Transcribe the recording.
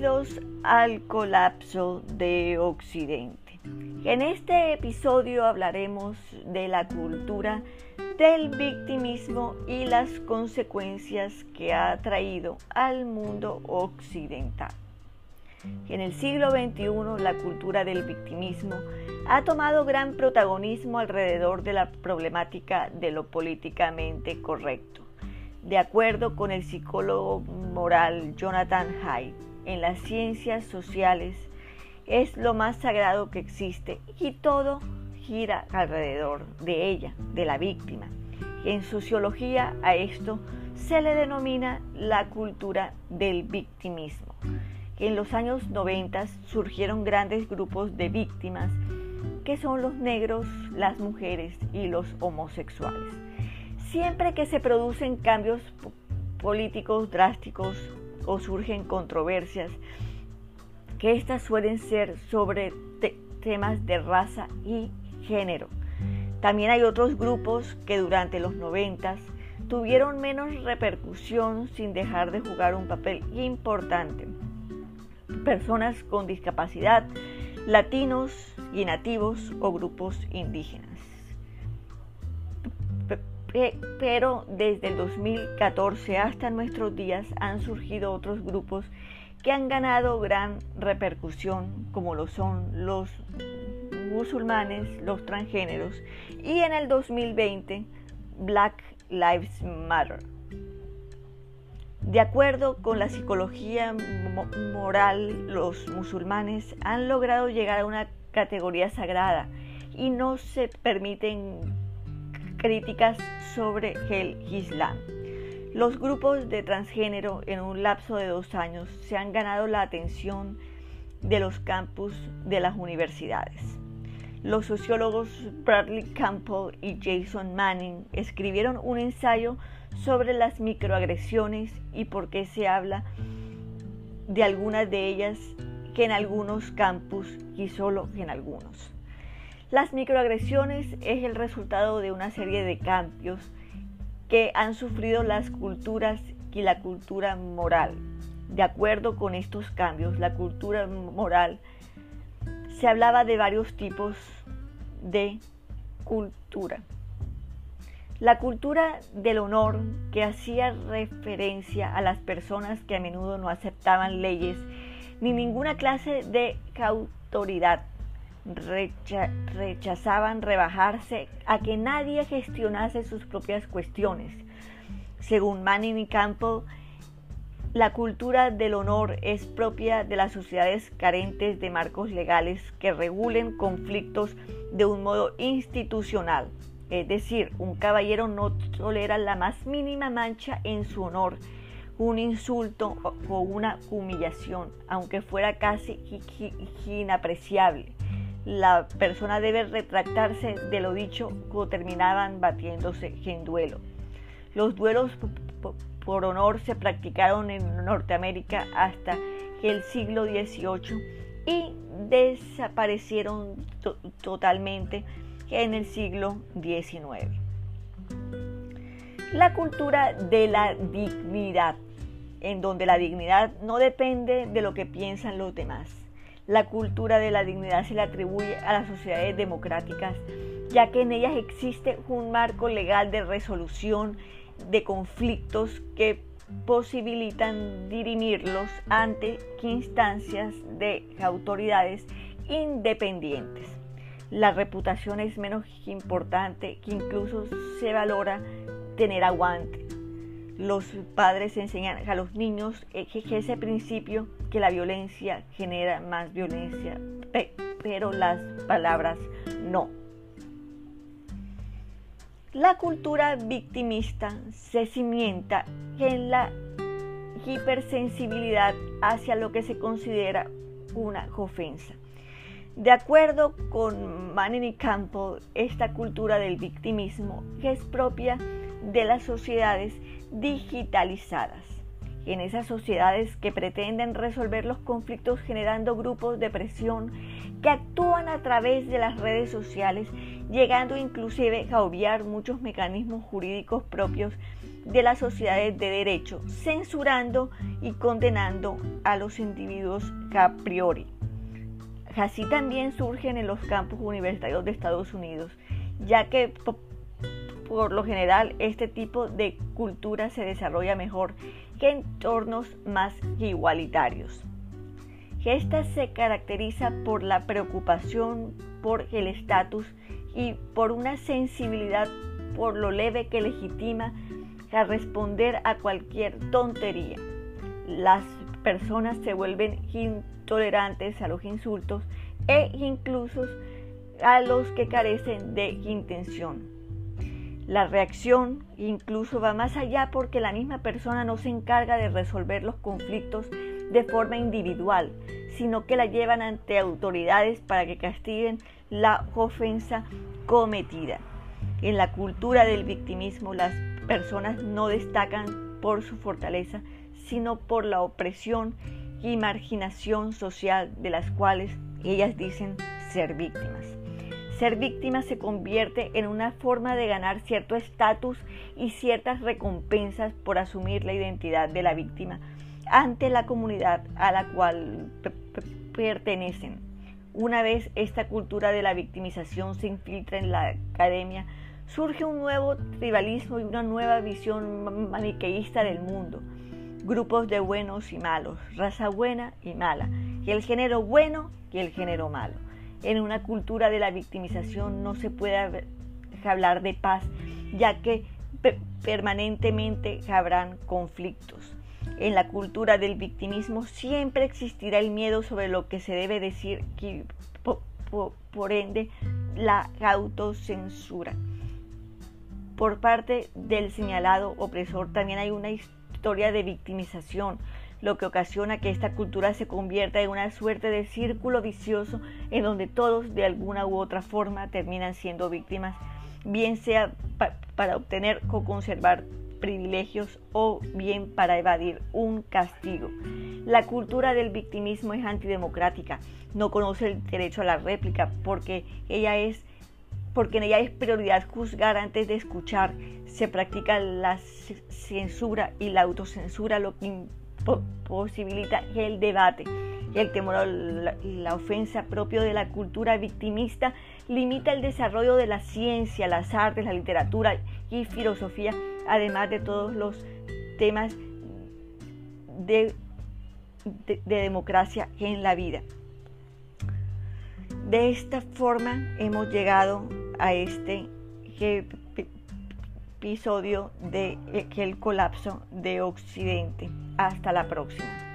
Bienvenidos al colapso de Occidente. En este episodio hablaremos de la cultura del victimismo y las consecuencias que ha traído al mundo occidental. En el siglo XXI la cultura del victimismo ha tomado gran protagonismo alrededor de la problemática de lo políticamente correcto. De acuerdo con el psicólogo moral Jonathan Haidt, en las ciencias sociales es lo más sagrado que existe y todo gira alrededor de ella, de la víctima. En sociología a esto se le denomina la cultura del victimismo. En los años 90 surgieron grandes grupos de víctimas que son los negros, las mujeres y los homosexuales. Siempre que se producen cambios políticos drásticos o surgen controversias, que estas suelen ser sobre temas de raza y género. También hay otros grupos que durante los noventas tuvieron menos repercusión sin dejar de jugar un papel importante. Personas con discapacidad, latinos y nativos o grupos indígenas pero desde el 2014 hasta nuestros días han surgido otros grupos que han ganado gran repercusión, como lo son los musulmanes, los transgéneros y en el 2020 Black Lives Matter. De acuerdo con la psicología moral, los musulmanes han logrado llegar a una categoría sagrada y no se permiten críticas sobre el Islam. Los grupos de transgénero en un lapso de dos años se han ganado la atención de los campus de las universidades. Los sociólogos Bradley Campbell y Jason Manning escribieron un ensayo sobre las microagresiones y por qué se habla de algunas de ellas que en algunos campus y solo en algunos. Las microagresiones es el resultado de una serie de cambios que han sufrido las culturas y la cultura moral. De acuerdo con estos cambios, la cultura moral se hablaba de varios tipos de cultura. La cultura del honor, que hacía referencia a las personas que a menudo no aceptaban leyes ni ninguna clase de autoridad rechazaban rebajarse a que nadie gestionase sus propias cuestiones. Según Manning y Campbell, la cultura del honor es propia de las sociedades carentes de marcos legales que regulen conflictos de un modo institucional. Es decir, un caballero no tolera la más mínima mancha en su honor, un insulto o una humillación, aunque fuera casi inapreciable la persona debe retractarse de lo dicho o terminaban batiéndose en duelo. Los duelos por honor se practicaron en Norteamérica hasta el siglo XVIII y desaparecieron totalmente en el siglo XIX. La cultura de la dignidad, en donde la dignidad no depende de lo que piensan los demás la cultura de la dignidad se le atribuye a las sociedades democráticas, ya que en ellas existe un marco legal de resolución de conflictos que posibilitan dirimirlos ante instancias de autoridades independientes. La reputación es menos importante que incluso se valora tener aguante los padres enseñan a los niños ese principio que la violencia genera más violencia, pero las palabras no. La cultura victimista se cimienta en la hipersensibilidad hacia lo que se considera una ofensa. De acuerdo con Manning y Campbell, esta cultura del victimismo es propia de las sociedades digitalizadas. En esas sociedades que pretenden resolver los conflictos generando grupos de presión que actúan a través de las redes sociales, llegando inclusive a obviar muchos mecanismos jurídicos propios de las sociedades de derecho, censurando y condenando a los individuos a priori. Así también surgen en los campus universitarios de Estados Unidos, ya que por lo general este tipo de cultura se desarrolla mejor que entornos más igualitarios. Esta se caracteriza por la preocupación por el estatus y por una sensibilidad por lo leve que legitima a responder a cualquier tontería. Las personas se vuelven intolerantes a los insultos e incluso a los que carecen de intención. La reacción incluso va más allá porque la misma persona no se encarga de resolver los conflictos de forma individual, sino que la llevan ante autoridades para que castiguen la ofensa cometida. En la cultura del victimismo las personas no destacan por su fortaleza, sino por la opresión y marginación social de las cuales ellas dicen ser víctimas. Ser víctima se convierte en una forma de ganar cierto estatus y ciertas recompensas por asumir la identidad de la víctima ante la comunidad a la cual pertenecen. Una vez esta cultura de la victimización se infiltra en la academia, surge un nuevo tribalismo y una nueva visión maniqueísta del mundo. Grupos de buenos y malos, raza buena y mala, y el género bueno y el género malo. En una cultura de la victimización no se puede hablar de paz, ya que permanentemente habrán conflictos. En la cultura del victimismo siempre existirá el miedo sobre lo que se debe decir, y por, ende la autocensura. Por parte del señalado opresor también hay una historia de victimización, lo que ocasiona que esta cultura se convierta en una suerte de círculo vicioso en donde todos de alguna u otra forma terminan siendo víctimas, bien sea para obtener o conservar privilegios o bien para evadir un castigo. La cultura del victimismo es antidemocrática, no conoce el derecho a la réplica porque ella es porque en ella es prioridad juzgar antes de escuchar. Se practica la censura y la autocensura, lo que posibilita el debate. El temor a la, ofensa propio de la cultura victimista limita el desarrollo de la ciencia, las artes, la literatura y filosofía además de todos los temas de, democracia en la vida. De esta forma hemos llegado a este episodio de el colapso de Occidente. Hasta la próxima.